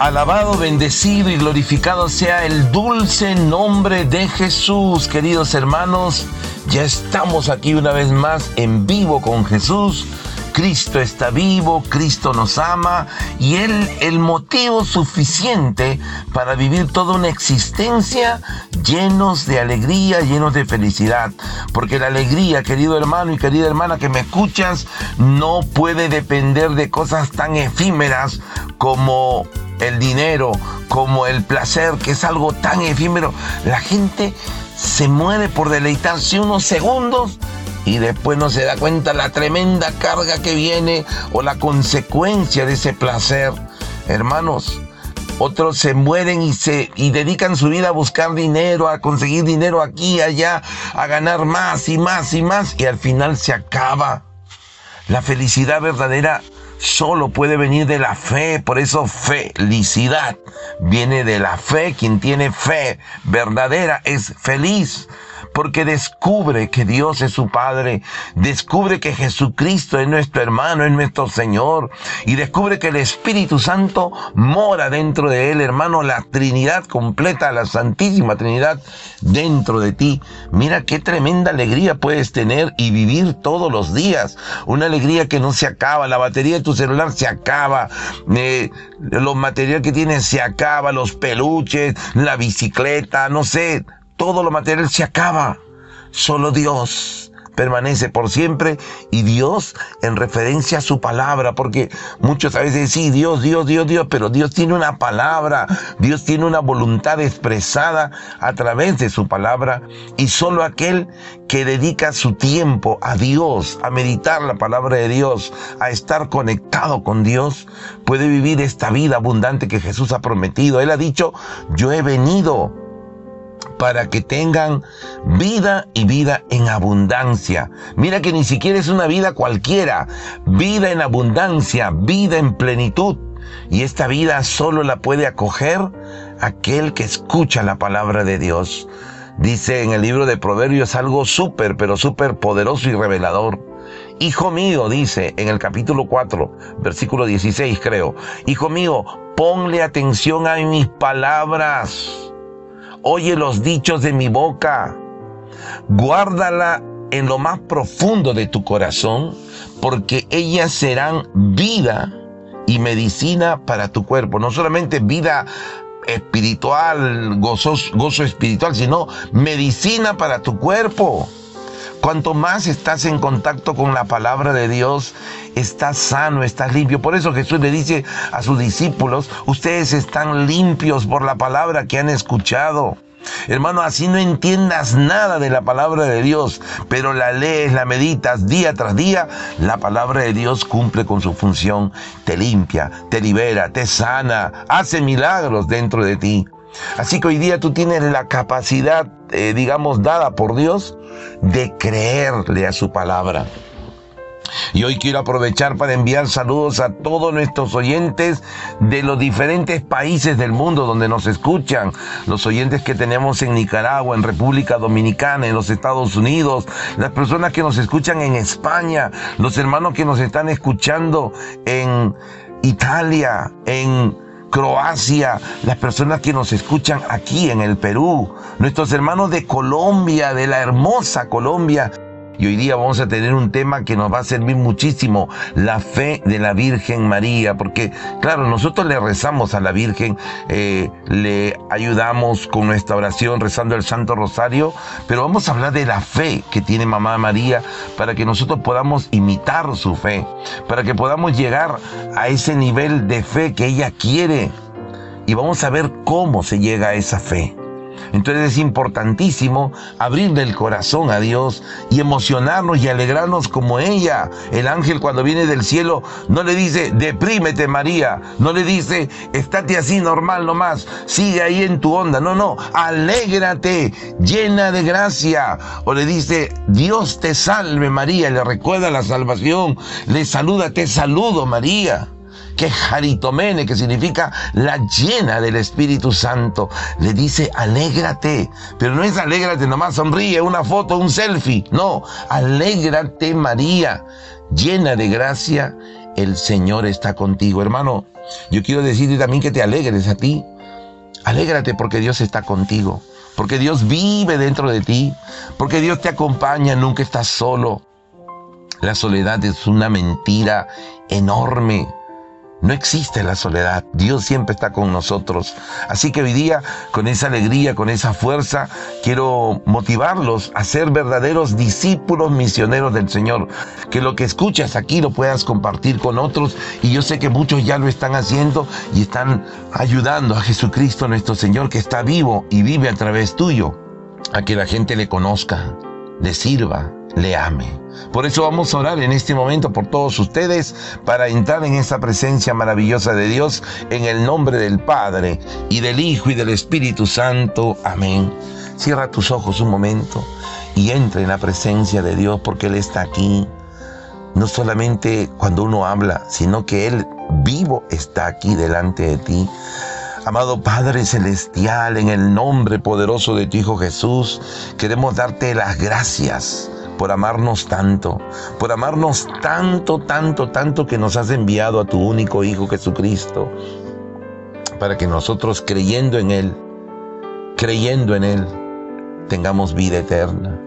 Alabado, bendecido y glorificado sea el dulce nombre de Jesús, queridos hermanos. Ya estamos aquí una vez más en vivo con Jesús. Cristo está vivo, Cristo nos ama y Él el motivo suficiente para vivir toda una existencia llenos de alegría, llenos de felicidad. Porque la alegría, querido hermano y querida hermana que me escuchas, no puede depender de cosas tan efímeras como el dinero, como el placer, que es algo tan efímero. La gente se muere por deleitarse unos segundos y después no se da cuenta la tremenda carga que viene o la consecuencia de ese placer. Hermanos, otros se mueren y se y dedican su vida a buscar dinero, a conseguir dinero aquí allá, a ganar más y más y más y al final se acaba. La felicidad verdadera solo puede venir de la fe. Por eso felicidad viene de la fe. Quien tiene fe verdadera es feliz porque descubre que Dios es su Padre, descubre que Jesucristo es nuestro hermano, es nuestro Señor, y descubre que el Espíritu Santo mora dentro de él, hermano, la Trinidad completa, la Santísima Trinidad dentro de ti. Mira qué tremenda alegría puedes tener y vivir todos los días, una alegría que no se acaba, la batería de tu celular se acaba, eh, los materiales que tienes se acaba, los peluches, la bicicleta, no sé, todo lo material se acaba. Solo Dios permanece por siempre y Dios en referencia a su palabra, porque muchos a veces sí, Dios, Dios, Dios, Dios, pero Dios tiene una palabra, Dios tiene una voluntad expresada a través de su palabra y solo aquel que dedica su tiempo a Dios, a meditar la palabra de Dios, a estar conectado con Dios, puede vivir esta vida abundante que Jesús ha prometido. Él ha dicho, yo he venido para que tengan vida y vida en abundancia. Mira que ni siquiera es una vida cualquiera, vida en abundancia, vida en plenitud. Y esta vida solo la puede acoger aquel que escucha la palabra de Dios. Dice en el libro de Proverbios algo súper, pero súper poderoso y revelador. Hijo mío, dice en el capítulo 4, versículo 16 creo, Hijo mío, ponle atención a mis palabras oye los dichos de mi boca, guárdala en lo más profundo de tu corazón, porque ellas serán vida y medicina para tu cuerpo. No solamente vida espiritual, gozo, gozo espiritual, sino medicina para tu cuerpo. Cuanto más estás en contacto con la palabra de Dios, estás sano, estás limpio. Por eso Jesús le dice a sus discípulos, ustedes están limpios por la palabra que han escuchado. Hermano, así no entiendas nada de la palabra de Dios, pero la lees, la meditas día tras día, la palabra de Dios cumple con su función, te limpia, te libera, te sana, hace milagros dentro de ti. Así que hoy día tú tienes la capacidad, eh, digamos, dada por Dios de creerle a su palabra. Y hoy quiero aprovechar para enviar saludos a todos nuestros oyentes de los diferentes países del mundo donde nos escuchan, los oyentes que tenemos en Nicaragua, en República Dominicana, en los Estados Unidos, las personas que nos escuchan en España, los hermanos que nos están escuchando en Italia, en Croacia, las personas que nos escuchan aquí en el Perú, nuestros hermanos de Colombia, de la hermosa Colombia. Y hoy día vamos a tener un tema que nos va a servir muchísimo, la fe de la Virgen María, porque claro, nosotros le rezamos a la Virgen, eh, le ayudamos con nuestra oración rezando el Santo Rosario, pero vamos a hablar de la fe que tiene Mamá María para que nosotros podamos imitar su fe, para que podamos llegar a ese nivel de fe que ella quiere. Y vamos a ver cómo se llega a esa fe. Entonces es importantísimo abrirle el corazón a Dios y emocionarnos y alegrarnos como ella. El ángel cuando viene del cielo no le dice, deprímete María, no le dice, estate así normal nomás, sigue ahí en tu onda. No, no, alégrate, llena de gracia. O le dice, Dios te salve María, le recuerda la salvación, le saluda, te saludo María que Jaritomene, que significa la llena del Espíritu Santo, le dice, alégrate, pero no es alégrate nomás, sonríe, una foto, un selfie, no, alégrate María, llena de gracia, el Señor está contigo. Hermano, yo quiero decirte también que te alegres a ti. Alégrate porque Dios está contigo, porque Dios vive dentro de ti, porque Dios te acompaña, nunca estás solo. La soledad es una mentira enorme. No existe la soledad, Dios siempre está con nosotros. Así que hoy día, con esa alegría, con esa fuerza, quiero motivarlos a ser verdaderos discípulos misioneros del Señor. Que lo que escuchas aquí lo puedas compartir con otros y yo sé que muchos ya lo están haciendo y están ayudando a Jesucristo nuestro Señor que está vivo y vive a través tuyo, a que la gente le conozca, le sirva, le ame. Por eso vamos a orar en este momento por todos ustedes para entrar en esa presencia maravillosa de Dios en el nombre del Padre y del Hijo y del Espíritu Santo. Amén. Cierra tus ojos un momento y entra en la presencia de Dios porque Él está aquí. No solamente cuando uno habla, sino que Él vivo está aquí delante de ti. Amado Padre Celestial, en el nombre poderoso de tu Hijo Jesús, queremos darte las gracias por amarnos tanto, por amarnos tanto, tanto, tanto que nos has enviado a tu único Hijo Jesucristo, para que nosotros creyendo en Él, creyendo en Él, tengamos vida eterna.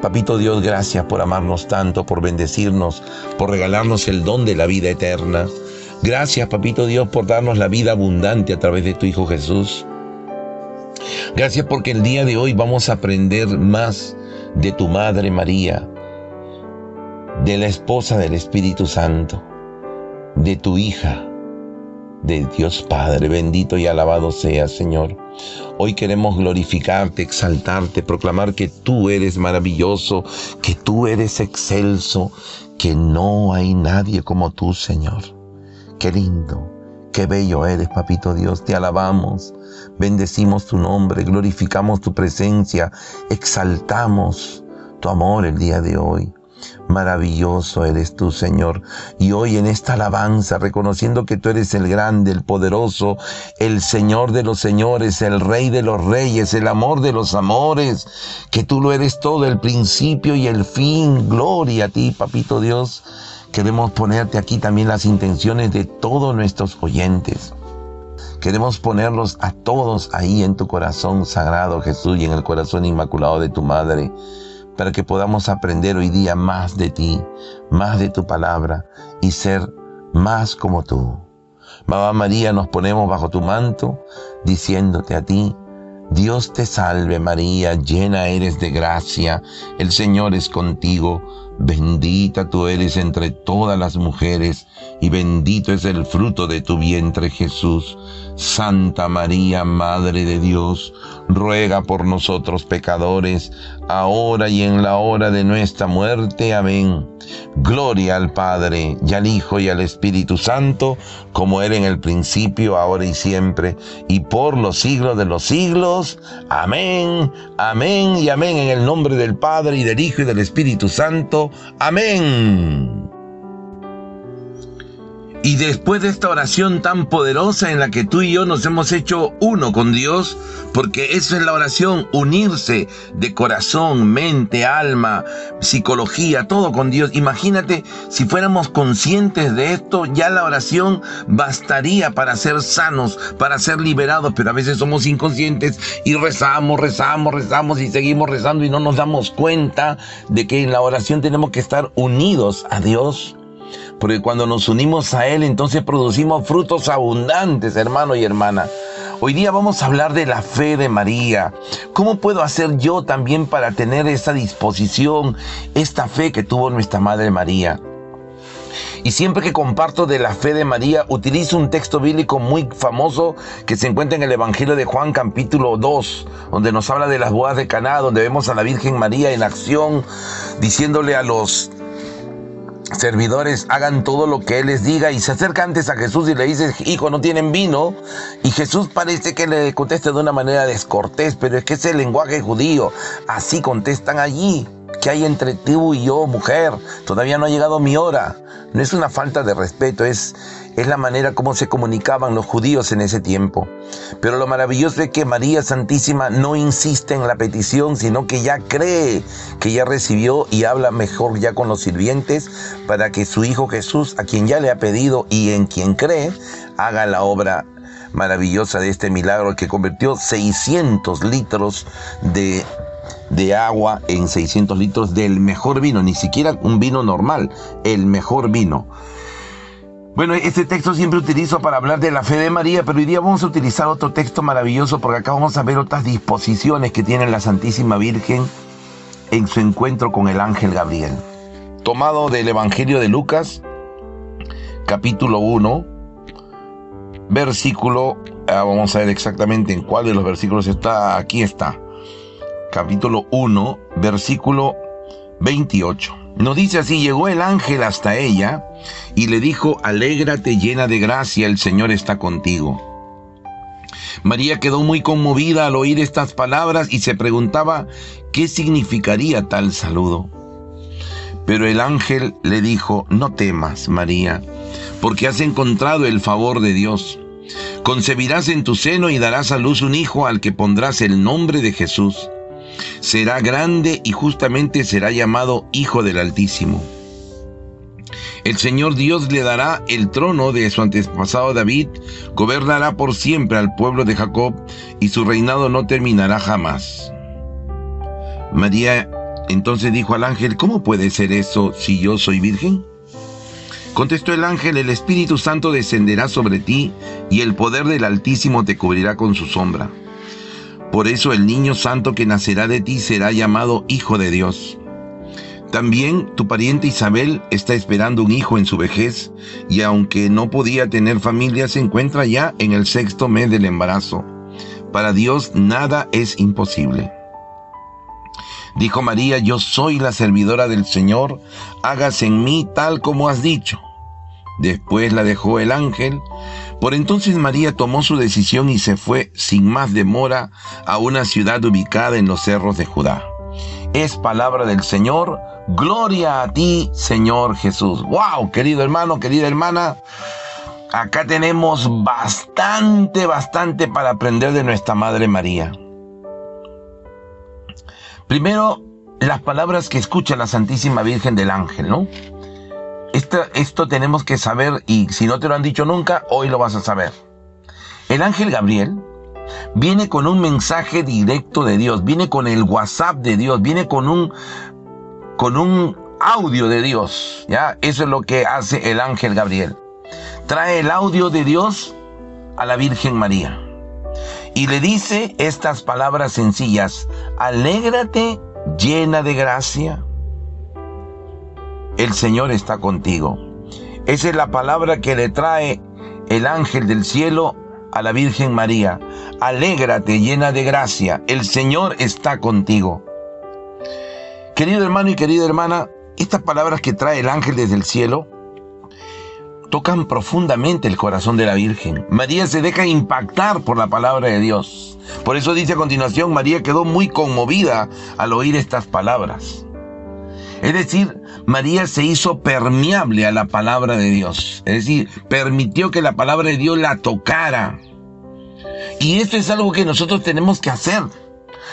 Papito Dios, gracias por amarnos tanto, por bendecirnos, por regalarnos el don de la vida eterna. Gracias, Papito Dios, por darnos la vida abundante a través de tu Hijo Jesús. Gracias porque el día de hoy vamos a aprender más de tu Madre María, de la esposa del Espíritu Santo, de tu hija, de Dios Padre, bendito y alabado sea, Señor. Hoy queremos glorificarte, exaltarte, proclamar que tú eres maravilloso, que tú eres excelso, que no hay nadie como tú, Señor. Qué lindo, qué bello eres, Papito Dios, te alabamos. Bendecimos tu nombre, glorificamos tu presencia, exaltamos tu amor el día de hoy. Maravilloso eres tú, Señor. Y hoy en esta alabanza, reconociendo que tú eres el grande, el poderoso, el Señor de los señores, el Rey de los reyes, el amor de los amores, que tú lo eres todo, el principio y el fin. Gloria a ti, Papito Dios. Queremos ponerte aquí también las intenciones de todos nuestros oyentes. Queremos ponerlos a todos ahí en tu corazón sagrado, Jesús, y en el corazón inmaculado de tu Madre, para que podamos aprender hoy día más de ti, más de tu palabra y ser más como tú. Mamá María, nos ponemos bajo tu manto, diciéndote a ti, Dios te salve María, llena eres de gracia, el Señor es contigo, bendita tú eres entre todas las mujeres, y bendito es el fruto de tu vientre Jesús. Santa María, Madre de Dios, ruega por nosotros pecadores, ahora y en la hora de nuestra muerte. Amén. Gloria al Padre, y al Hijo, y al Espíritu Santo, como era en el principio, ahora y siempre, y por los siglos de los siglos. Amén, amén y amén en el nombre del Padre, y del Hijo, y del Espíritu Santo. Amén. Y después de esta oración tan poderosa en la que tú y yo nos hemos hecho uno con Dios, porque eso es la oración, unirse de corazón, mente, alma, psicología, todo con Dios. Imagínate si fuéramos conscientes de esto, ya la oración bastaría para ser sanos, para ser liberados, pero a veces somos inconscientes y rezamos, rezamos, rezamos y seguimos rezando y no nos damos cuenta de que en la oración tenemos que estar unidos a Dios porque cuando nos unimos a Él, entonces producimos frutos abundantes, hermano y hermana. Hoy día vamos a hablar de la fe de María. ¿Cómo puedo hacer yo también para tener esa disposición, esta fe que tuvo nuestra Madre María? Y siempre que comparto de la fe de María, utilizo un texto bíblico muy famoso que se encuentra en el Evangelio de Juan capítulo 2, donde nos habla de las bodas de Caná, donde vemos a la Virgen María en acción, diciéndole a los servidores hagan todo lo que Él les diga y se acerca antes a Jesús y le dice, hijo, no tienen vino. Y Jesús parece que le contesta de una manera descortés, pero es que es el lenguaje judío. Así contestan allí. ¿Qué hay entre tú y yo, mujer? Todavía no ha llegado mi hora. No es una falta de respeto, es, es la manera como se comunicaban los judíos en ese tiempo. Pero lo maravilloso es que María Santísima no insiste en la petición, sino que ya cree que ya recibió y habla mejor ya con los sirvientes para que su Hijo Jesús, a quien ya le ha pedido y en quien cree, haga la obra maravillosa de este milagro que convirtió 600 litros de de agua en 600 litros del mejor vino, ni siquiera un vino normal, el mejor vino. Bueno, este texto siempre utilizo para hablar de la fe de María, pero hoy día vamos a utilizar otro texto maravilloso porque acá vamos a ver otras disposiciones que tiene la Santísima Virgen en su encuentro con el ángel Gabriel. Tomado del Evangelio de Lucas, capítulo 1, versículo, ah, vamos a ver exactamente en cuál de los versículos está, aquí está, capítulo 1, versículo 28. Nos dice así, llegó el ángel hasta ella y le dijo, alégrate llena de gracia, el Señor está contigo. María quedó muy conmovida al oír estas palabras y se preguntaba qué significaría tal saludo. Pero el ángel le dijo, no temas, María, porque has encontrado el favor de Dios. Concebirás en tu seno y darás a luz un hijo al que pondrás el nombre de Jesús será grande y justamente será llamado Hijo del Altísimo. El Señor Dios le dará el trono de su antepasado David, gobernará por siempre al pueblo de Jacob y su reinado no terminará jamás. María entonces dijo al ángel, ¿cómo puede ser eso si yo soy virgen? Contestó el ángel, el Espíritu Santo descenderá sobre ti y el poder del Altísimo te cubrirá con su sombra. Por eso el niño santo que nacerá de ti será llamado Hijo de Dios. También tu pariente Isabel está esperando un hijo en su vejez y aunque no podía tener familia se encuentra ya en el sexto mes del embarazo. Para Dios nada es imposible. Dijo María, yo soy la servidora del Señor, hágase en mí tal como has dicho. Después la dejó el ángel por entonces María tomó su decisión y se fue sin más demora a una ciudad ubicada en los cerros de Judá. Es palabra del Señor. Gloria a ti, Señor Jesús. ¡Wow! Querido hermano, querida hermana. Acá tenemos bastante, bastante para aprender de nuestra Madre María. Primero, las palabras que escucha la Santísima Virgen del Ángel, ¿no? Esto, tenemos que saber y si no te lo han dicho nunca, hoy lo vas a saber. El ángel Gabriel viene con un mensaje directo de Dios, viene con el WhatsApp de Dios, viene con un, con un audio de Dios. ¿ya? Eso es lo que hace el ángel Gabriel. Trae el audio de Dios a la Virgen María y le dice estas palabras sencillas, alégrate llena de gracia el Señor está contigo. Esa es la palabra que le trae el ángel del cielo a la Virgen María. Alégrate llena de gracia, el Señor está contigo. Querido hermano y querida hermana, estas palabras que trae el ángel desde el cielo tocan profundamente el corazón de la Virgen. María se deja impactar por la palabra de Dios. Por eso dice a continuación, María quedó muy conmovida al oír estas palabras. Es decir, María se hizo permeable a la palabra de Dios. Es decir, permitió que la palabra de Dios la tocara. Y esto es algo que nosotros tenemos que hacer.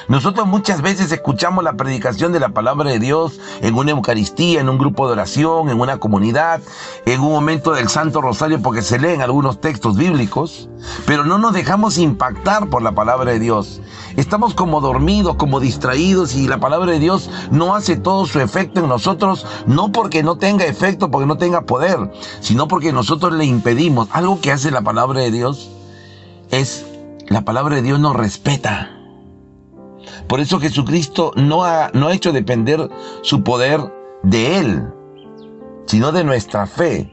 Nosotros muchas veces escuchamos la predicación de la palabra de Dios en una Eucaristía, en un grupo de oración, en una comunidad, en un momento del Santo Rosario porque se leen algunos textos bíblicos, pero no nos dejamos impactar por la palabra de Dios. Estamos como dormidos, como distraídos y la palabra de Dios no hace todo su efecto en nosotros, no porque no tenga efecto, porque no tenga poder, sino porque nosotros le impedimos. Algo que hace la palabra de Dios es, la palabra de Dios nos respeta. Por eso Jesucristo no ha, no ha hecho depender su poder de Él, sino de nuestra fe.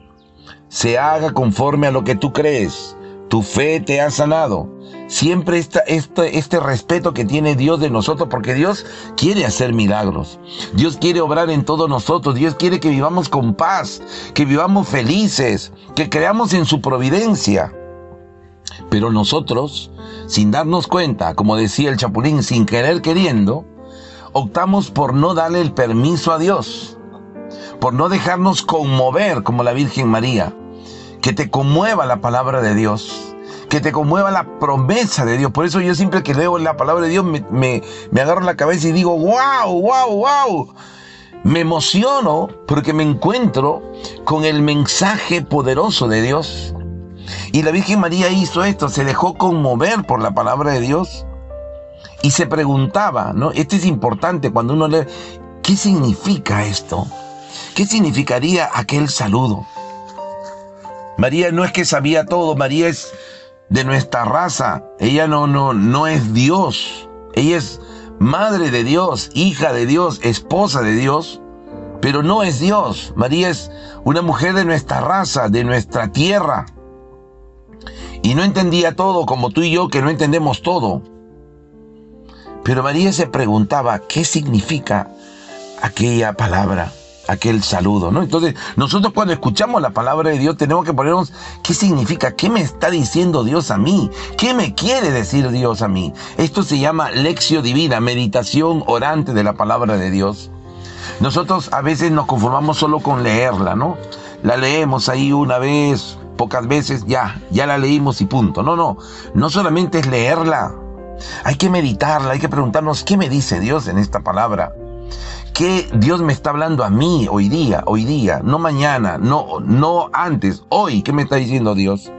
Se haga conforme a lo que tú crees. Tu fe te ha sanado. Siempre está este, este respeto que tiene Dios de nosotros, porque Dios quiere hacer milagros. Dios quiere obrar en todos nosotros. Dios quiere que vivamos con paz, que vivamos felices, que creamos en su providencia. Pero nosotros, sin darnos cuenta, como decía el Chapulín, sin querer queriendo, optamos por no darle el permiso a Dios, por no dejarnos conmover como la Virgen María, que te conmueva la palabra de Dios, que te conmueva la promesa de Dios. Por eso yo siempre que leo la palabra de Dios me, me, agarro la cabeza y digo, wow, wow, wow. Me emociono porque me encuentro con el mensaje poderoso de Dios. Y la Virgen María hizo esto, se dejó conmover por la palabra de Dios y se preguntaba, ¿no? Esto es importante cuando uno lee, ¿qué significa esto? ¿Qué significaría aquel saludo? María no es que sabía todo, María es de nuestra raza. Ella no, no, no es Dios. Ella es madre de Dios, hija de Dios, esposa de Dios, pero no es Dios. María es una mujer de nuestra raza, de nuestra tierra. Y no entendía todo como tú y yo que no entendemos todo. Pero María se preguntaba, ¿qué significa aquella palabra? aquel saludo, ¿no? Entonces, nosotros cuando escuchamos la palabra de Dios tenemos que ponernos qué significa, qué me está diciendo Dios a mí, qué me quiere decir Dios a mí. Esto se llama lección divina, meditación orante de la palabra de Dios. Nosotros a veces nos conformamos solo con leerla, ¿no? La leemos ahí una vez, pocas veces, ya, ya la leímos y punto. No, no, no solamente es leerla, hay que meditarla, hay que preguntarnos qué me dice Dios en esta palabra qué Dios me está hablando a mí hoy día, hoy día, no mañana, no, no antes, hoy, ¿qué me está diciendo Dios?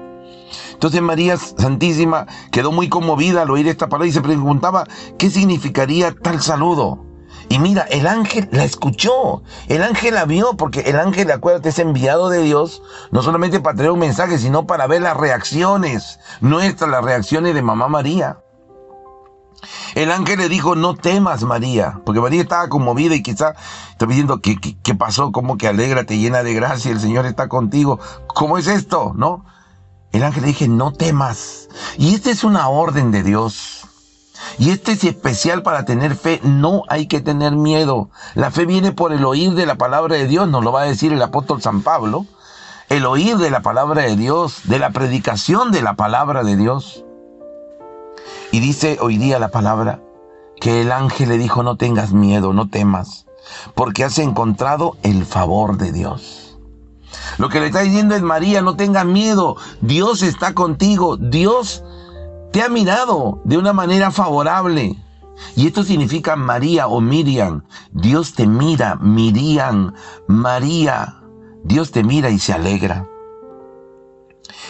Entonces María Santísima quedó muy conmovida al oír esta palabra y se preguntaba qué significaría tal saludo. Y mira, el ángel la escuchó, el ángel la vio, porque el ángel, acuérdate, es enviado de Dios, no solamente para traer un mensaje, sino para ver las reacciones nuestras, las reacciones de mamá María. El ángel le dijo, no temas María, porque María estaba conmovida y quizá estaba diciendo, ¿qué, qué, pasó? ¿Cómo que alégrate, llena de gracia, el Señor está contigo? ¿Cómo es esto? ¿No? El ángel le dije, no temas. Y esta es una orden de Dios. Y este es especial para tener fe. No hay que tener miedo. La fe viene por el oír de la palabra de Dios, nos lo va a decir el apóstol San Pablo. El oír de la palabra de Dios, de la predicación de la palabra de Dios. Y dice hoy día la palabra que el ángel le dijo, no tengas miedo, no temas, porque has encontrado el favor de Dios. Lo que le está diciendo es María, no tengas miedo, Dios está contigo, Dios te ha mirado de una manera favorable. Y esto significa María o Miriam. Dios te mira, Miriam, María. Dios te mira y se alegra.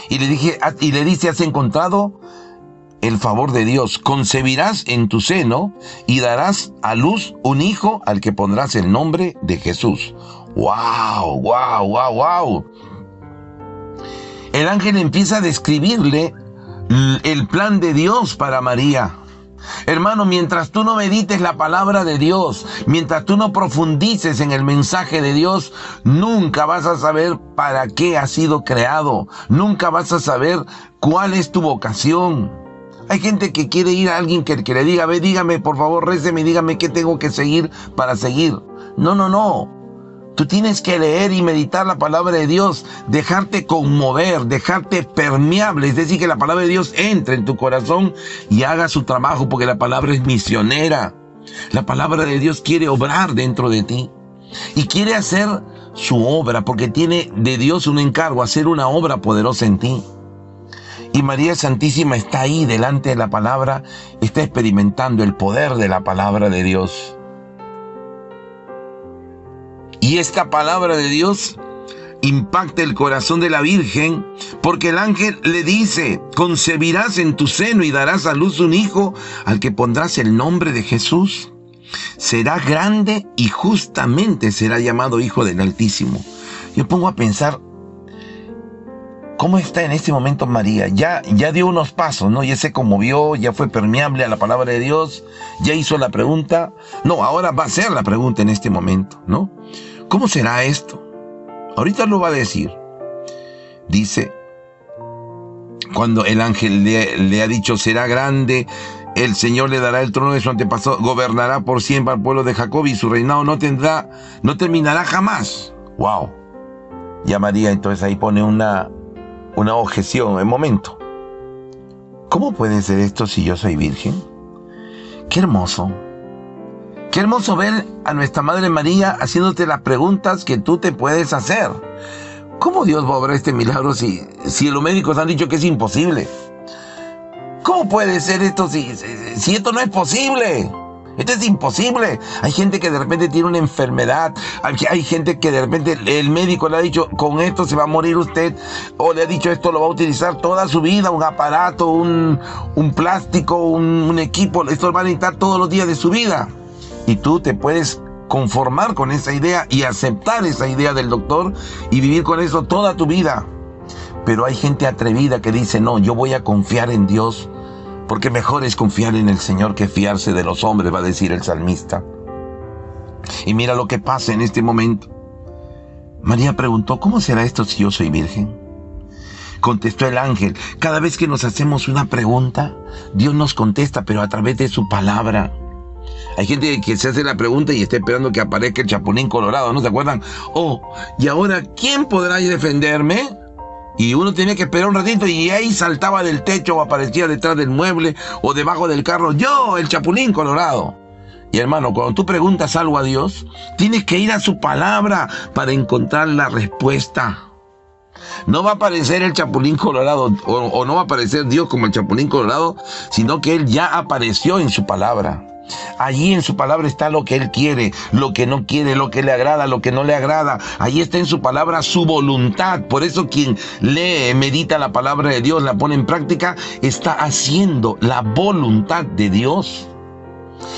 Y le dije, y le dice, has encontrado el favor de Dios. Concebirás en tu seno y darás a luz un hijo al que pondrás el nombre de Jesús. ¡Wow! ¡Wow! ¡Wow! ¡Wow! El ángel empieza a describirle el plan de Dios para María. Hermano, mientras tú no medites la palabra de Dios, mientras tú no profundices en el mensaje de Dios, nunca vas a saber para qué has sido creado, nunca vas a saber cuál es tu vocación. Hay gente que quiere ir a alguien que, le diga, ve, dígame, por favor, réceme, dígame qué tengo que seguir para seguir. No, no, no. Tú tienes que leer y meditar la palabra de Dios, dejarte conmover, dejarte permeable, es decir, que la palabra de Dios entre en tu corazón y haga su trabajo, porque la palabra es misionera. La palabra de Dios quiere obrar dentro de ti y quiere hacer su obra, porque tiene de Dios un encargo, hacer una obra poderosa en ti. Y María Santísima está ahí delante de la palabra, está experimentando el poder de la palabra de Dios. Y esta palabra de Dios impacta el corazón de la Virgen, porque el ángel le dice, concebirás en tu seno y darás a luz un hijo al que pondrás el nombre de Jesús. Será grande y justamente será llamado Hijo del Altísimo. Yo pongo a pensar, ¿Cómo está en este momento María? Ya, ya dio unos pasos, ¿no? Ya se conmovió, ya fue permeable a la palabra de Dios, ya hizo la pregunta. No, ahora va a ser la pregunta en este momento, ¿no? ¿Cómo será esto? Ahorita lo va a decir. Dice, cuando el ángel le, le ha dicho, será grande, el Señor le dará el trono de su antepasado, gobernará por siempre al pueblo de Jacob y su reinado no tendrá, no terminará jamás. Wow. Ya María entonces ahí pone una, una objeción en momento. ¿Cómo puede ser esto si yo soy virgen? Qué hermoso. Qué hermoso ver a nuestra Madre María haciéndote las preguntas que tú te puedes hacer. ¿Cómo Dios va a obrar este milagro si, si los médicos han dicho que es imposible? ¿Cómo puede ser esto si, si esto no es posible? Esto es imposible. Hay gente que de repente tiene una enfermedad. Hay, gente que de repente el médico le ha dicho, con esto se va a morir usted. O le ha dicho, esto lo va a utilizar toda su vida. Un aparato, un, plástico, un, un equipo. Esto lo va a necesitar todos los días de su vida. Y tú te puedes conformar con esa idea y aceptar esa idea del doctor y vivir con eso toda tu vida. Pero hay gente atrevida que dice, no, yo voy a confiar en Dios porque mejor es confiar en el Señor que fiarse de los hombres, va a decir el salmista. Y mira lo que pasa en este momento. María preguntó, ¿cómo será esto si yo soy virgen? Contestó el ángel, cada vez que nos hacemos una pregunta, Dios nos contesta, pero a través de su palabra. Hay gente que se hace la pregunta y está esperando que aparezca el chapulín colorado, ¿no se acuerdan? Oh, y ahora, ¿quién podrá defenderme? Y uno tenía que esperar un ratito y ahí saltaba del techo o aparecía detrás del mueble o debajo del carro. Yo, el chapulín colorado. Y hermano, cuando tú preguntas algo a Dios, tienes que ir a su palabra para encontrar la respuesta. No va a aparecer el chapulín colorado o, o, no va a aparecer Dios como el chapulín colorado, sino que Él ya apareció en su palabra. Allí en su palabra está lo que Él quiere, lo que no quiere, lo que le agrada, lo que no le agrada. Allí está en su palabra su voluntad. Por eso quien lee, medita la palabra de Dios, la pone en práctica, está haciendo la voluntad de Dios.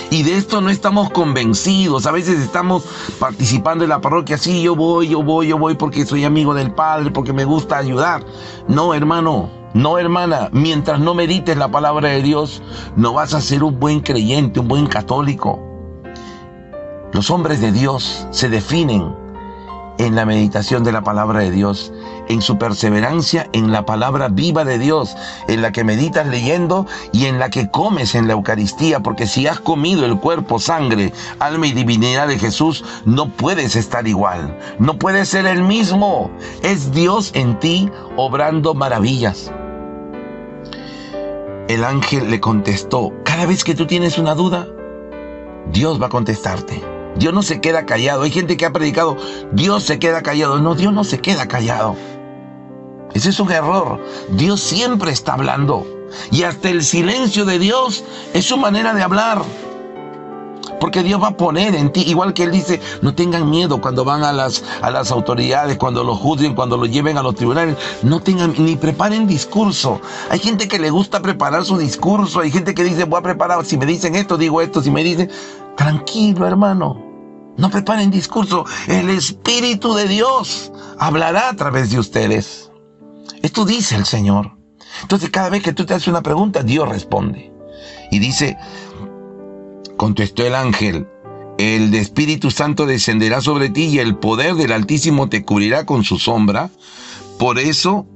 Y de esto no estamos convencidos. A veces estamos participando en la parroquia. Sí, yo voy, yo voy, yo voy porque soy amigo del Padre, porque me gusta ayudar. No, hermano. No, hermana, mientras no medites la palabra de Dios, no vas a ser un buen creyente, un buen católico. Los hombres de Dios se definen en la meditación de la palabra de Dios, en su perseverancia en la palabra viva de Dios, en la que meditas leyendo y en la que comes en la Eucaristía, porque si has comido el cuerpo, sangre, alma y divinidad de Jesús, no puedes estar igual, no puedes ser el mismo. Es Dios en ti obrando maravillas el ángel le contestó, cada vez que tú tienes una duda, Dios va a contestarte. Dios no se queda callado. Hay gente que ha predicado, Dios se queda callado. No, Dios no se queda callado. Ese es un error. Dios siempre está hablando. Y hasta el silencio de Dios es su manera de hablar. Porque Dios va a poner en ti, igual que Él dice, no tengan miedo cuando van a las, a las autoridades, cuando lo juzguen, cuando lo lleven a los tribunales, no tengan, ni preparen discurso. Hay gente que le gusta preparar su discurso, hay gente que dice, voy a preparar, si me dicen esto, digo esto, si me dicen, tranquilo hermano, no preparen discurso, el Espíritu de Dios hablará a través de ustedes. Esto dice el Señor. Entonces cada vez que tú te haces una pregunta, Dios responde. Y dice, Contestó el ángel, el Espíritu Santo descenderá sobre ti y el poder del Altísimo te cubrirá con su sombra. Por eso,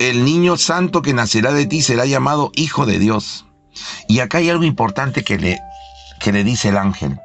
el niño santo que nacerá de ti será llamado Hijo de Dios. Y acá hay algo importante que le, que le dice el ángel.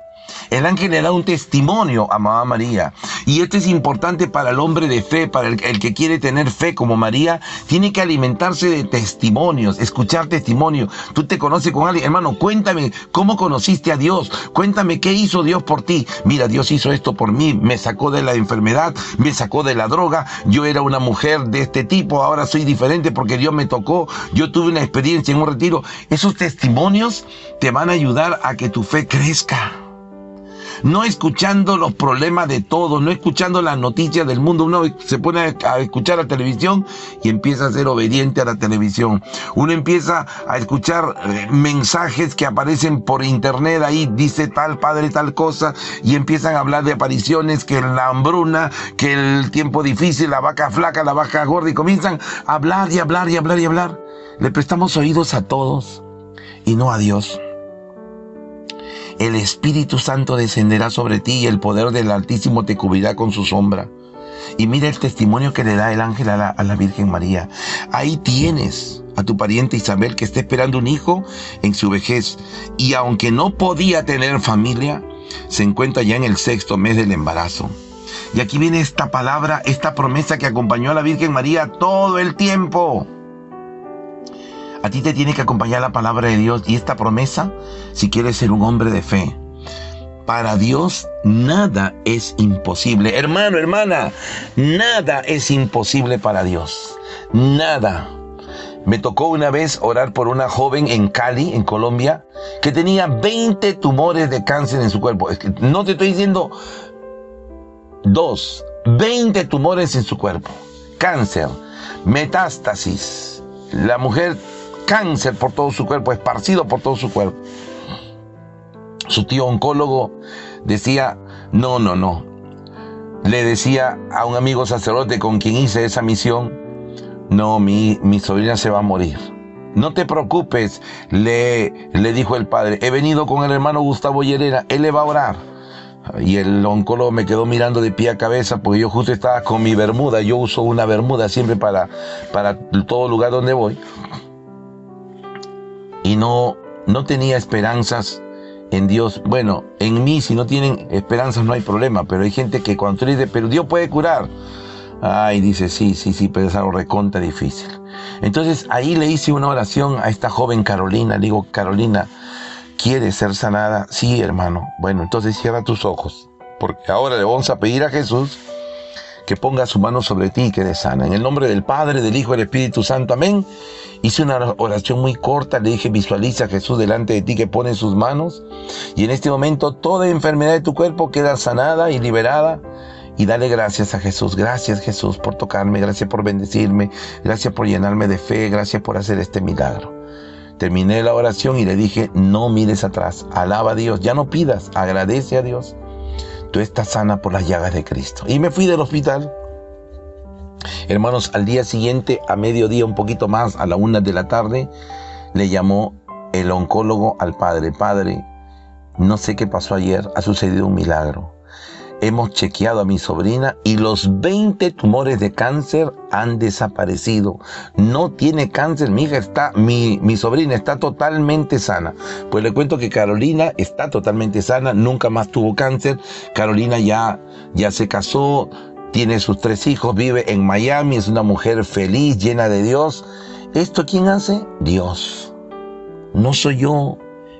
El ángel le da un testimonio a Mamá María. Y esto es importante para el hombre de fe, para el, que quiere tener fe como María. Tiene que alimentarse de testimonios, escuchar testimonio. Tú te conoces con alguien, hermano, cuéntame cómo conociste a Dios. Cuéntame qué hizo Dios por ti. Mira, Dios hizo esto por mí. Me sacó de la enfermedad, me sacó de la droga. Yo era una mujer de este tipo, ahora soy diferente porque Dios me tocó. Yo tuve una experiencia en un retiro. Esos testimonios te van a ayudar a que tu fe crezca no escuchando los problemas de todos, no escuchando las noticias del mundo. Uno se pone a escuchar la televisión y empieza a ser obediente a la televisión. Uno empieza a escuchar eh, mensajes que aparecen por internet, ahí dice tal padre tal cosa, y empiezan a hablar de apariciones, que la hambruna, que el tiempo difícil, la vaca flaca, la vaca gorda, y comienzan a hablar y hablar y hablar y hablar. Le prestamos oídos a todos y no a Dios el Espíritu Santo descenderá sobre ti y el poder del Altísimo te cubrirá con su sombra. Y mira el testimonio que le da el ángel a la, Virgen María. Ahí tienes a tu pariente Isabel que está esperando un hijo en su vejez. Y aunque no podía tener familia, se encuentra ya en el sexto mes del embarazo. Y aquí viene esta palabra, esta promesa que acompañó a la Virgen María todo el tiempo. A ti te tiene que acompañar la palabra de Dios y esta promesa si quieres ser un hombre de fe. Para Dios nada es imposible. Hermano, hermana, nada es imposible para Dios. Nada. Me tocó una vez orar por una joven en Cali, en Colombia, que tenía 20 tumores de cáncer en su cuerpo. no te estoy diciendo dos, 20 tumores en su cuerpo. Cáncer, metástasis. La mujer cáncer por todo su cuerpo, esparcido por todo su cuerpo. Su tío oncólogo decía, no, no, no. Le decía a un amigo sacerdote con quien hice esa misión, no, mi, mi sobrina se va a morir. No te preocupes, le, le dijo el padre, he venido con el hermano Gustavo Llerera, él le va a orar. Y el oncólogo me quedó mirando de pie a cabeza porque yo justo estaba con mi bermuda, yo uso una bermuda siempre para, para todo lugar donde voy. Y no, no tenía esperanzas en Dios. Bueno, en mí si no tienen esperanzas no hay problema, pero hay gente que cuando tú dices, pero Dios puede curar. Ay, dice, sí, sí, sí, pero es algo recontra difícil. Entonces ahí le hice una oración a esta joven Carolina. Le digo, Carolina, ¿quieres ser sanada? Sí, hermano. Bueno, entonces cierra tus ojos, porque ahora le vamos a pedir a Jesús que ponga su mano sobre ti y quede sana. En el nombre del Padre, del Hijo y del Espíritu Santo. Amén. Hice una oración muy corta, le dije, visualiza a Jesús delante de ti que pone sus manos. Y en este momento toda enfermedad de tu cuerpo queda sanada y liberada. Y dale gracias a Jesús. Gracias Jesús por tocarme, gracias por bendecirme, gracias por llenarme de fe, gracias por hacer este milagro. Terminé la oración y le dije, no mires atrás, alaba a Dios, ya no pidas, agradece a Dios tú estás sana por las llagas de Cristo. Y me fui del hospital. Hermanos, al día siguiente, a mediodía, un poquito más, a la una de la tarde, le llamó el oncólogo al padre. Padre, no sé qué pasó ayer, ha sucedido un milagro hemos chequeado a mi sobrina y los 20 tumores de cáncer han desaparecido. No tiene cáncer, mi hija está, mi, mi sobrina está totalmente sana. Pues le cuento que Carolina está totalmente sana, nunca más tuvo cáncer. Carolina ya, ya se casó, tiene sus tres hijos, vive en Miami, es una mujer feliz, llena de Dios. ¿Esto quién hace? Dios. No soy yo,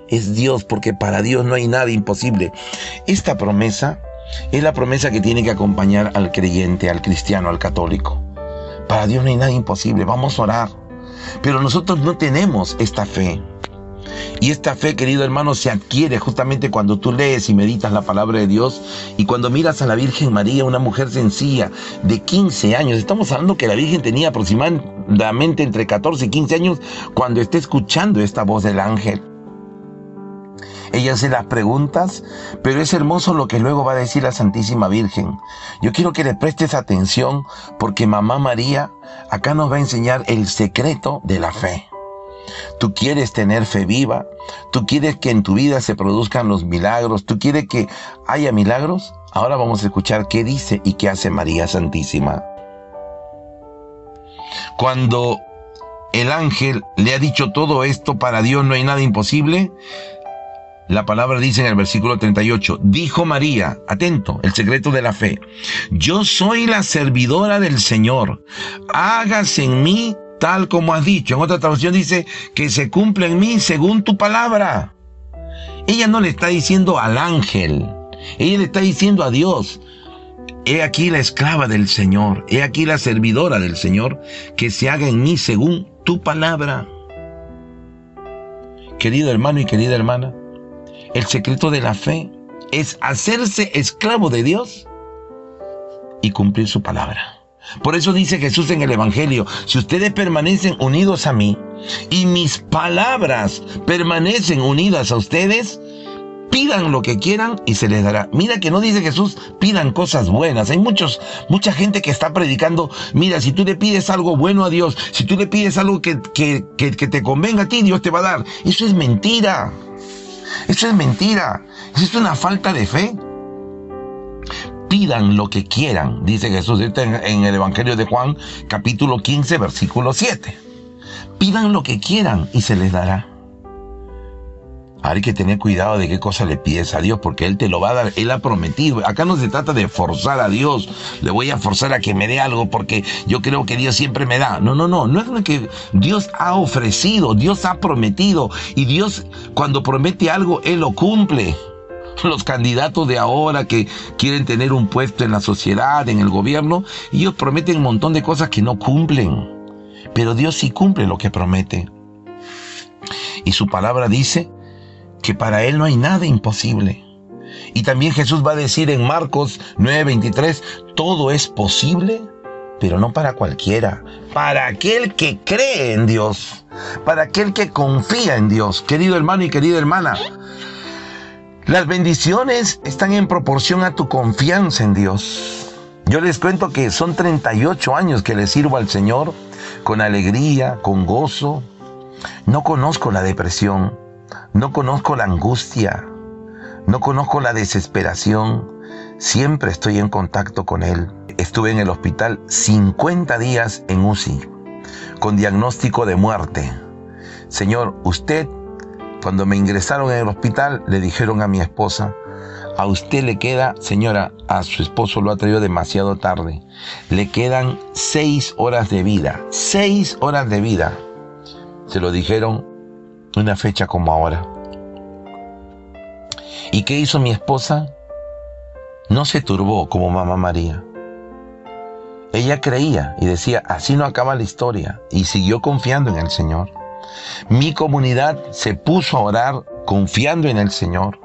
es Dios, porque para Dios no hay nada imposible. Esta promesa es la promesa que tiene que acompañar al creyente, al cristiano, al católico. Para Dios no hay nada imposible, vamos a orar. Pero nosotros no tenemos esta fe. Y esta fe, querido hermano, se adquiere justamente cuando tú lees y meditas la palabra de Dios y cuando miras a la Virgen María, una mujer sencilla de 15 años. Estamos hablando que la Virgen tenía aproximadamente entre 14 y 15 años cuando esté escuchando esta voz del ángel ella hace las preguntas, pero es hermoso lo que luego va a decir la Santísima Virgen. Yo quiero que le prestes atención porque Mamá María acá nos va a enseñar el secreto de la fe. Tú quieres tener fe viva, tú quieres que en tu vida se produzcan los milagros, tú quieres que haya milagros. Ahora vamos a escuchar qué dice y qué hace María Santísima. Cuando el ángel le ha dicho todo esto, para Dios no hay nada imposible, la palabra dice en el versículo 38, dijo María, atento, el secreto de la fe, yo soy la servidora del Señor, hágase en mí tal como has dicho. En otra traducción dice, que se cumpla en mí según tu palabra. Ella no le está diciendo al ángel, ella le está diciendo a Dios, he aquí la esclava del Señor, he aquí la servidora del Señor, que se haga en mí según tu palabra. Querido hermano y querida hermana, el secreto de la fe es hacerse esclavo de Dios y cumplir su palabra. Por eso dice Jesús en el Evangelio, si ustedes permanecen unidos a mí y mis palabras permanecen unidas a ustedes, pidan lo que quieran y se les dará. Mira que no dice Jesús, pidan cosas buenas. Hay muchos, mucha gente que está predicando, mira, si tú le pides algo bueno a Dios, si tú le pides algo que, que, que te convenga a ti, Dios te va a dar. Eso es mentira. Eso es mentira. Eso es una falta de fe. Pidan lo que quieran, dice Jesús en el Evangelio de Juan, capítulo 15, versículo 7. Pidan lo que quieran y se les dará. Hay que tener cuidado de qué cosa le pides a Dios, porque Él te lo va a dar, Él ha prometido. Acá no se trata de forzar a Dios, le voy a forzar a que me dé algo porque yo creo que Dios siempre me da. No, no, no, no es lo que Dios ha ofrecido, Dios ha prometido. Y Dios cuando promete algo, Él lo cumple. los candidatos de ahora que quieren tener un puesto en la sociedad, en el gobierno, ellos prometen un montón de cosas que no cumplen. Pero Dios sí cumple lo que promete. Y su palabra dice que para Él no hay nada imposible. Y también Jesús va a decir en Marcos 9:23, todo es posible, pero no para cualquiera, para aquel que cree en Dios, para aquel que confía en Dios. Querido hermano y querida hermana, las bendiciones están en proporción a tu confianza en Dios. Yo les cuento que son 38 años que le sirvo al Señor con alegría, con gozo. No conozco la depresión, no conozco la angustia, no conozco la desesperación. Siempre estoy en contacto con Él. Estuve en el hospital 50 días en UCI, con diagnóstico de muerte. Señor, usted cuando me ingresaron en el hospital, le dijeron a mi esposa, a usted le queda, señora, a su esposo lo ha traído demasiado tarde. Le quedan seis horas de vida. Seis horas de vida. Se lo dijeron una fecha como ahora. ¿Y qué hizo mi esposa? No se turbó como mamá María. Ella creía y decía, así no acaba la historia. Y siguió confiando en el Señor. Mi comunidad se puso a orar confiando en el Señor.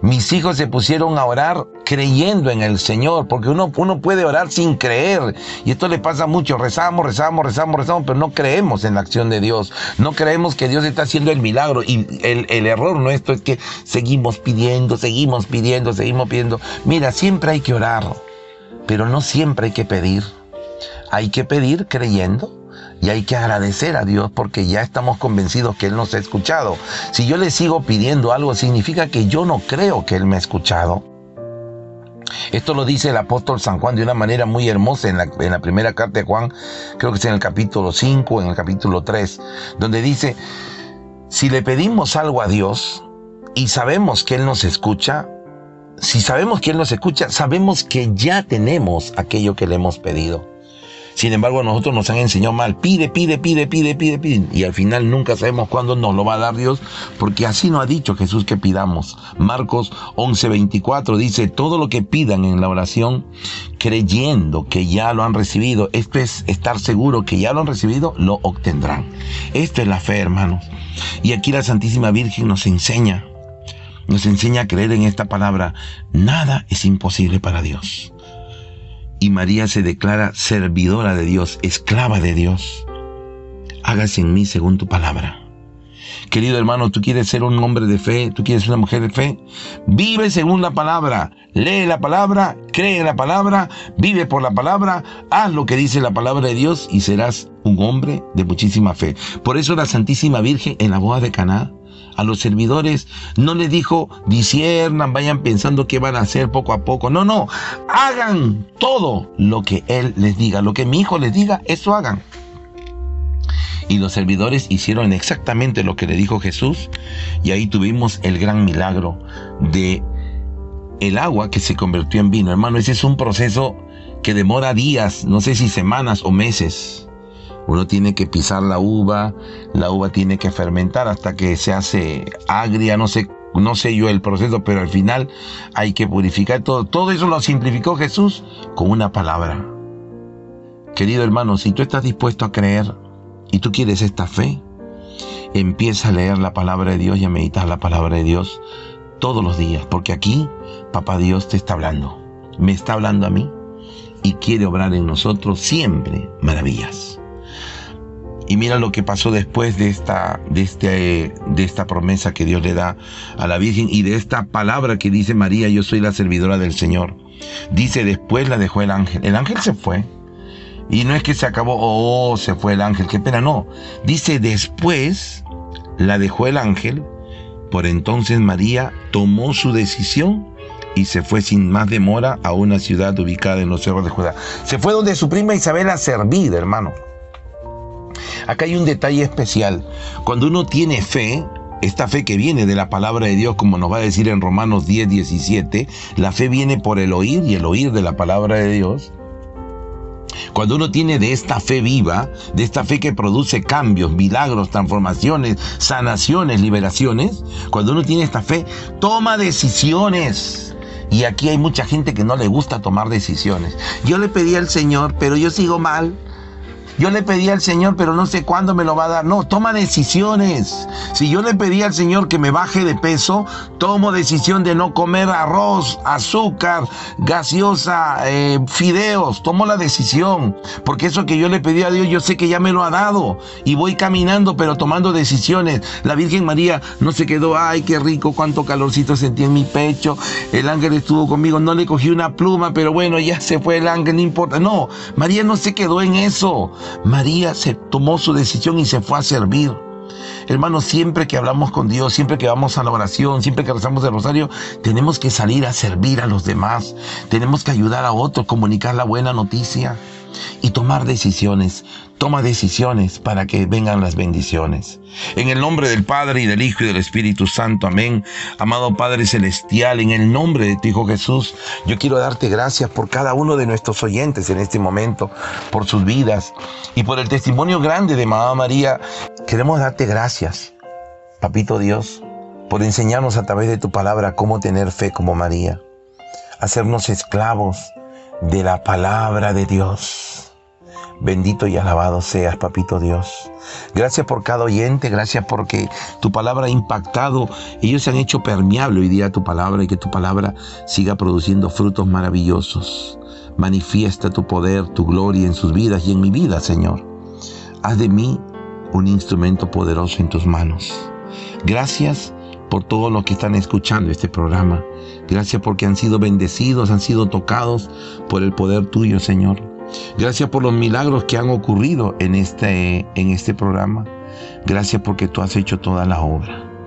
Mis hijos se pusieron a orar creyendo en el Señor, porque uno, uno puede orar sin creer. Y esto le pasa mucho. Rezamos, rezamos, rezamos, rezamos, pero no creemos en la acción de Dios. No creemos que Dios está haciendo el milagro. Y el, el error nuestro es que seguimos pidiendo, seguimos pidiendo, seguimos pidiendo. Mira, siempre hay que orar, pero no siempre hay que pedir. Hay que pedir creyendo y hay que agradecer a Dios porque ya estamos convencidos que Él nos ha escuchado. Si yo le sigo pidiendo algo, significa que yo no creo que Él me ha escuchado. Esto lo dice el apóstol San Juan de una manera muy hermosa en la, primera carta de Juan, creo que es en el capítulo 5, en el capítulo 3, donde dice, si le pedimos algo a Dios y sabemos que Él nos escucha, si sabemos que Él nos escucha, sabemos que ya tenemos aquello que le hemos pedido. Sin embargo, a nosotros nos han enseñado mal. Pide, pide, pide, pide, pide, pide. Y al final nunca sabemos cuándo nos lo va a dar Dios, porque así nos ha dicho Jesús que pidamos. Marcos 11:24 dice, todo lo que pidan en la oración, creyendo que ya lo han recibido, esto es estar seguro que ya lo han recibido, lo obtendrán. Esto es la fe, hermanos. Y aquí la Santísima Virgen nos enseña, nos enseña a creer en esta palabra. Nada es imposible para Dios y María se declara servidora de Dios, esclava de Dios. Hágase en mí según tu palabra. Querido hermano, tú quieres ser un hombre de fe, tú quieres ser una mujer de fe, vive según la palabra, lee la palabra, cree en la palabra, vive por la palabra, haz lo que dice la palabra de Dios y serás un hombre de muchísima fe. Por eso la Santísima Virgen en la boda de Caná a los servidores, no les dijo, disiernan, vayan pensando qué van a hacer poco a poco. No, no, hagan todo lo que Él les diga, lo que mi hijo les diga, eso hagan. Y los servidores hicieron exactamente lo que le dijo Jesús y ahí tuvimos el gran milagro de el agua que se convirtió en vino. Hermano, ese es un proceso que demora días, no sé si semanas o meses. Uno tiene que pisar la uva, la uva tiene que fermentar hasta que se hace agria, no sé, no sé yo el proceso, pero al final hay que purificar todo. Todo eso lo simplificó Jesús con una palabra. Querido hermano, si tú estás dispuesto a creer y tú quieres esta fe, empieza a leer la palabra de Dios y a meditar la palabra de Dios todos los días, porque aquí Papá Dios te está hablando, me está hablando a mí y quiere obrar en nosotros siempre maravillas. Y mira lo que pasó después de esta, de, este, de esta promesa que Dios le da a la Virgen y de esta palabra que dice María, yo soy la servidora del Señor. Dice, después la dejó el ángel. El ángel se fue. Y no es que se acabó, oh, se fue el ángel, qué pena, no. Dice, después la dejó el ángel. Por entonces María tomó su decisión y se fue sin más demora a una ciudad ubicada en los cerros de Judá. Se fue donde su prima Isabel a servir, hermano. Acá hay un detalle especial. Cuando uno tiene fe, esta fe que viene de la palabra de Dios, como nos va a decir en Romanos 10, 17, la fe viene por el oír y el oír de la palabra de Dios. Cuando uno tiene de esta fe viva, de esta fe que produce cambios, milagros, transformaciones, sanaciones, liberaciones, cuando uno tiene esta fe, toma decisiones. Y aquí hay mucha gente que no le gusta tomar decisiones. Yo le pedí al Señor, pero yo sigo mal. Yo le pedí al Señor, pero no sé cuándo me lo va a dar. No, toma decisiones. Si yo le pedí al Señor que me baje de peso, tomo decisión de no comer arroz, azúcar, gaseosa, eh, fideos. Tomo la decisión. Porque eso que yo le pedí a Dios, yo sé que ya me lo ha dado. Y voy caminando, pero tomando decisiones. La Virgen María no se quedó, ay, qué rico, cuánto calorcito sentí en mi pecho. El ángel estuvo conmigo, no le cogí una pluma, pero bueno, ya se fue el ángel, no importa. No, María no se quedó en eso. María se tomó su decisión y se fue a servir. Hermanos, siempre que hablamos con Dios, siempre que vamos a la oración, siempre que rezamos el rosario, tenemos que salir a servir a los demás. Tenemos que ayudar a otros, comunicar la buena noticia y tomar decisiones. Toma decisiones para que vengan las bendiciones. En el nombre del Padre y del Hijo y del Espíritu Santo. Amén. Amado Padre Celestial, en el nombre de tu Hijo Jesús, yo quiero darte gracias por cada uno de nuestros oyentes en este momento, por sus vidas y por el testimonio grande de Mamá María. Queremos darte gracias, Papito Dios, por enseñarnos a través de tu palabra cómo tener fe como María, hacernos esclavos de la palabra de Dios. Bendito y alabado seas, papito Dios. Gracias por cada oyente, gracias porque tu palabra ha impactado. Ellos se han hecho permeable hoy día tu palabra y que tu palabra siga produciendo frutos maravillosos. Manifiesta tu poder, tu gloria en sus vidas y en mi vida, Señor. Haz de mí un instrumento poderoso en tus manos. Gracias por todos los que están escuchando este programa. Gracias porque han sido bendecidos, han sido tocados por el poder tuyo, Señor. Gracias por los milagros que han ocurrido en este, en este programa. Gracias porque tú has hecho toda la obra.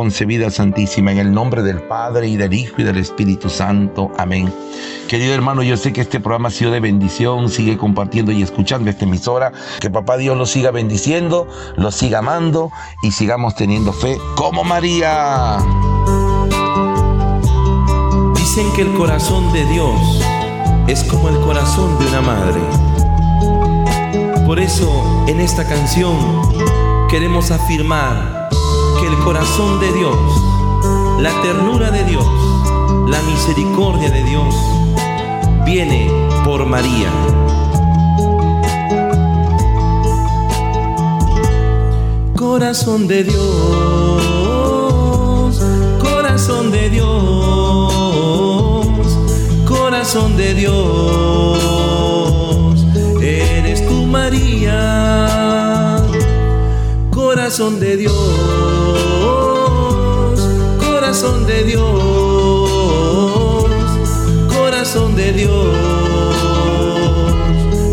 concebida Santísima, en el nombre del Padre y del Hijo y del Espíritu Santo. Amén. Querido hermano, yo sé que este programa ha sido de bendición, sigue compartiendo y escuchando esta emisora. Que papá Dios lo siga bendiciendo, lo siga amando y sigamos teniendo fe como María. Dicen que el corazón de Dios es como el corazón de una madre. Por eso en esta canción queremos afirmar el corazón de Dios, la ternura de Dios, la misericordia de Dios viene por María. Corazón de Dios, corazón de Dios, corazón de Dios, eres tú María, corazón de Dios, corazón de Dios, corazón de Dios,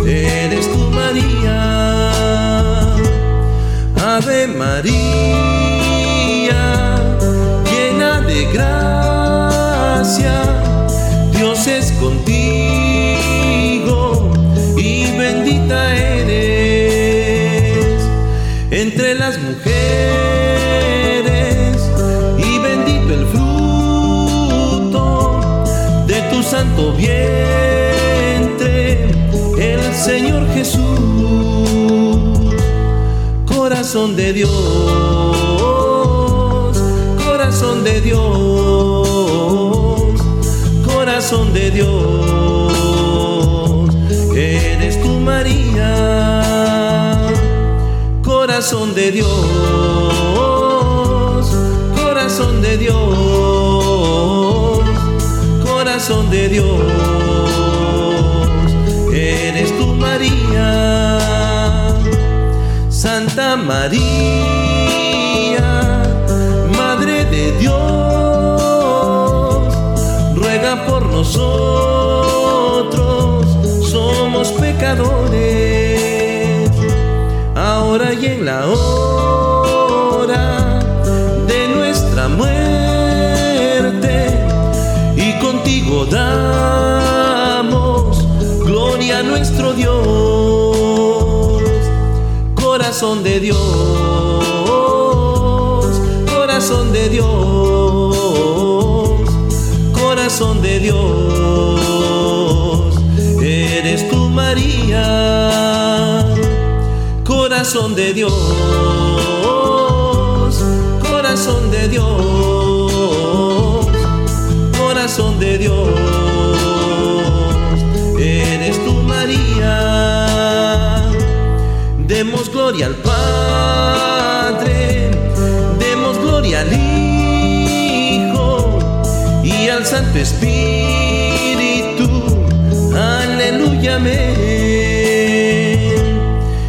eres tú María. Ave María, llena de gracia, Dios es contigo santo vientre, el Señor Jesús corazón de Dios, corazón de Dios, corazón de Dios, eres tu María, corazón de Dios, corazón de Dios. Eres tú María, Santa María, Madre de Dios, ruega por nosotros, somos pecadores, ahora y en la hora damos gloria a nuestro Dios, corazón de Dios, corazón de Dios, corazón de Dios, eres tú María, corazón de Dios. gloria al Padre, demos gloria al Hijo y al Santo Espíritu. Aleluya, amén.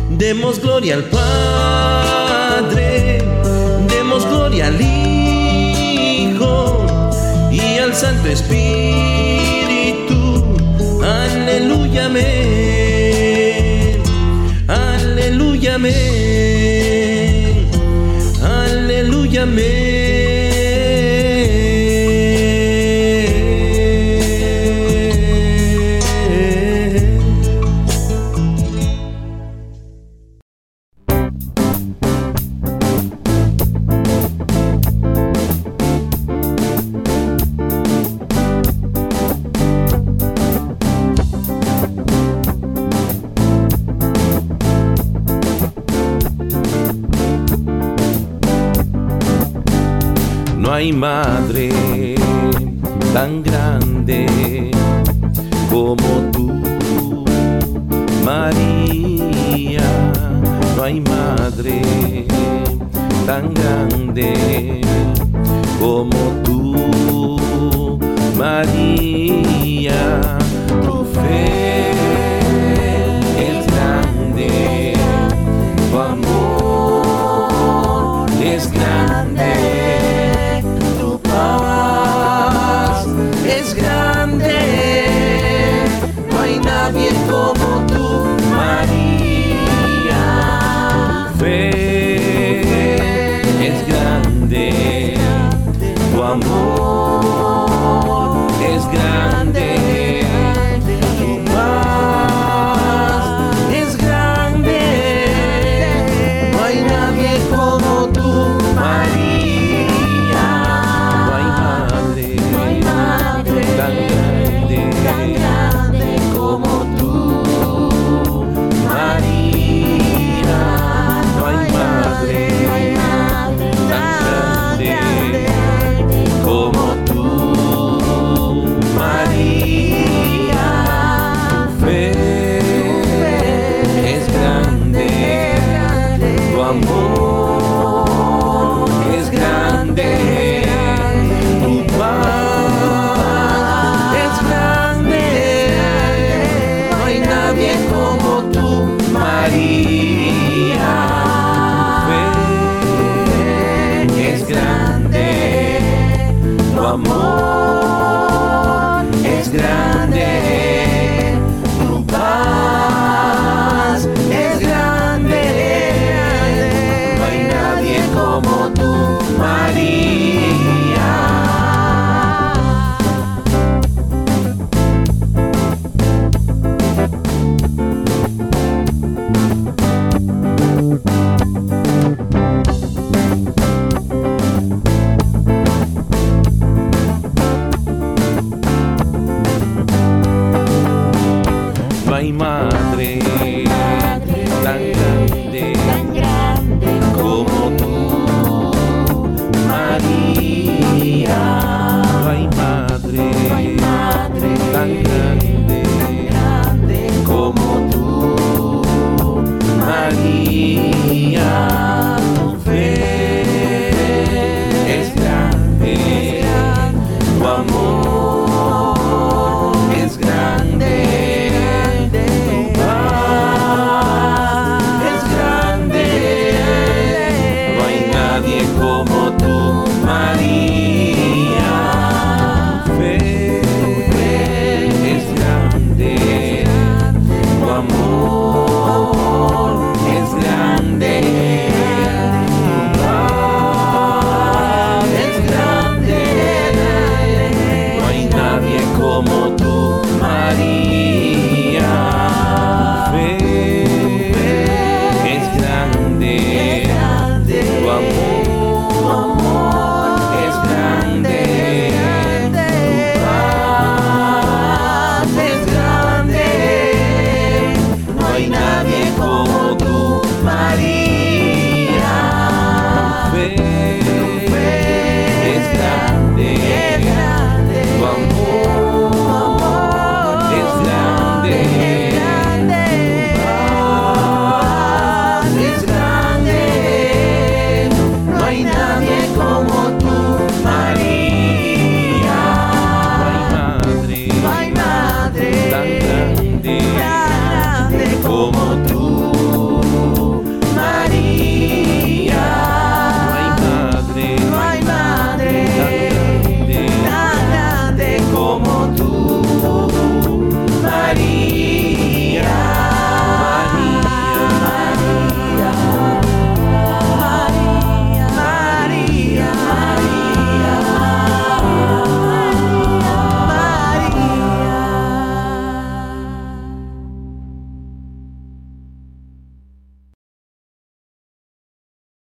Demos gloria al Padre, demos gloria al Hijo y al Santo Espíritu.